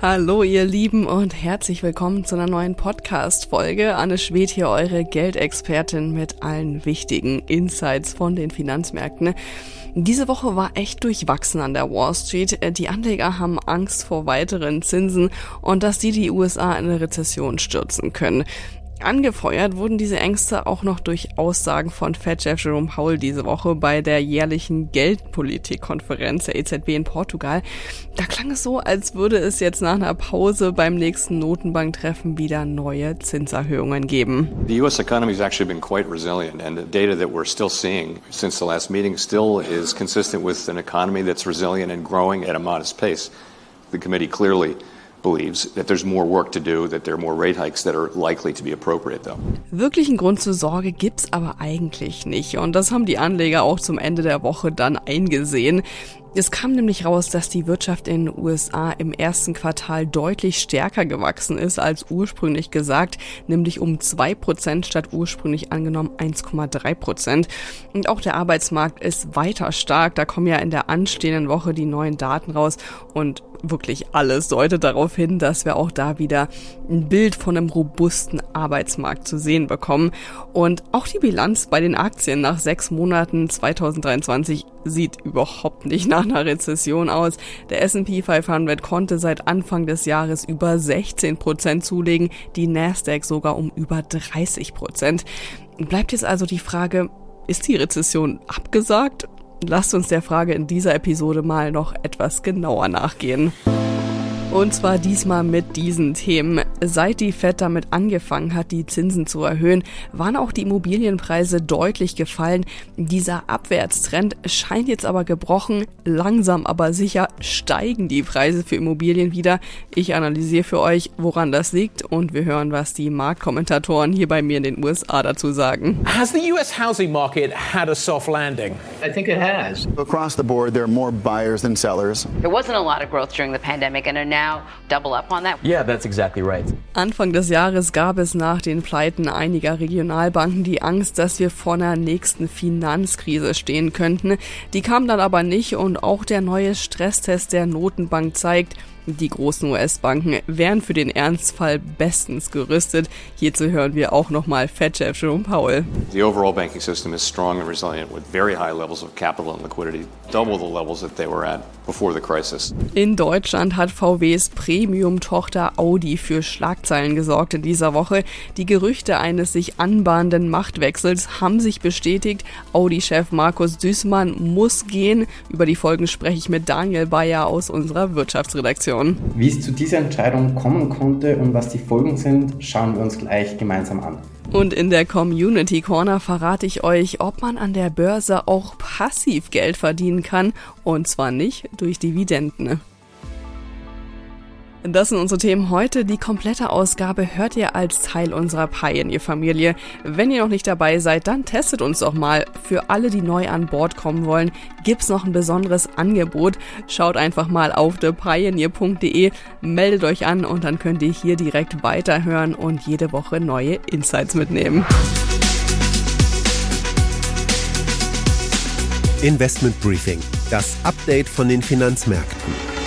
Hallo ihr Lieben und herzlich willkommen zu einer neuen Podcast-Folge. Anne Schwed hier, eure Geldexpertin mit allen wichtigen Insights von den Finanzmärkten. Diese Woche war echt durchwachsen an der Wall Street. Die Anleger haben Angst vor weiteren Zinsen und dass die die USA in eine Rezession stürzen können. Angefeuert wurden diese Ängste auch noch durch Aussagen von Fed-Chef Jerome Powell diese Woche bei der jährlichen Geldpolitikkonferenz der EZB in Portugal. Da klang es so, als würde es jetzt nach einer Pause beim nächsten Notenbanktreffen wieder neue Zinserhöhungen geben. The US economy has actually been quite resilient and the data that we're still seeing since the last meeting still is consistent with an economy that's resilient and growing at a modest pace. The committee clearly Wirklichen Grund zur Sorge gibt's aber eigentlich nicht und das haben die Anleger auch zum Ende der Woche dann eingesehen. Es kam nämlich raus, dass die Wirtschaft in den USA im ersten Quartal deutlich stärker gewachsen ist als ursprünglich gesagt, nämlich um zwei Prozent statt ursprünglich angenommen 1,3%. Prozent. Und auch der Arbeitsmarkt ist weiter stark. Da kommen ja in der anstehenden Woche die neuen Daten raus und wirklich alles deutet darauf hin, dass wir auch da wieder ein Bild von einem robusten Arbeitsmarkt zu sehen bekommen. Und auch die Bilanz bei den Aktien nach sechs Monaten 2023 sieht überhaupt nicht nach einer Rezession aus. Der S&P 500 konnte seit Anfang des Jahres über 16 Prozent zulegen, die Nasdaq sogar um über 30 Prozent. Bleibt jetzt also die Frage, ist die Rezession abgesagt Lasst uns der Frage in dieser Episode mal noch etwas genauer nachgehen. Und zwar diesmal mit diesen Themen. Seit die Fed damit angefangen hat, die Zinsen zu erhöhen, waren auch die Immobilienpreise deutlich gefallen. Dieser Abwärtstrend scheint jetzt aber gebrochen. Langsam aber sicher steigen die Preise für Immobilien wieder. Ich analysiere für euch, woran das liegt und wir hören, was die Marktkommentatoren hier bei mir in den USA dazu sagen. Has the US housing market had a soft landing? I think it has. Across the board, there are more buyers than sellers. There wasn't a lot of growth during the pandemic and are now now double up on that? Yeah, that's exactly right. Anfang des Jahres gab es nach den Pleiten einiger Regionalbanken die Angst, dass wir vor einer nächsten Finanzkrise stehen könnten. Die kam dann aber nicht und auch der neue Stresstest der Notenbank zeigt, die großen US-Banken wären für den Ernstfall bestens gerüstet. Hierzu hören wir auch nochmal Fed-Chef Jerome Powell. The overall banking system is strong and resilient with very high levels of capital and liquidity, double the levels that they were at before the crisis. In Deutschland hat VWs Premium-Tochter Audi für Schlagzeilen gesorgt in dieser Woche. Die Gerüchte eines sich anbahnenden Machtwechsels haben sich bestätigt. Audi-Chef Markus Düßmann muss gehen. Über die Folgen spreche ich mit Daniel Bayer aus unserer Wirtschaftsredaktion. Situation. Wie es zu dieser Entscheidung kommen konnte und was die Folgen sind, schauen wir uns gleich gemeinsam an. Und in der Community Corner verrate ich euch, ob man an der Börse auch passiv Geld verdienen kann und zwar nicht durch Dividenden. Das sind unsere Themen heute. Die komplette Ausgabe hört ihr als Teil unserer Pioneer-Familie. Wenn ihr noch nicht dabei seid, dann testet uns doch mal. Für alle, die neu an Bord kommen wollen, gibt's noch ein besonderes Angebot. Schaut einfach mal auf thepioneer.de, meldet euch an und dann könnt ihr hier direkt weiterhören und jede Woche neue Insights mitnehmen. Investment Briefing, das Update von den Finanzmärkten.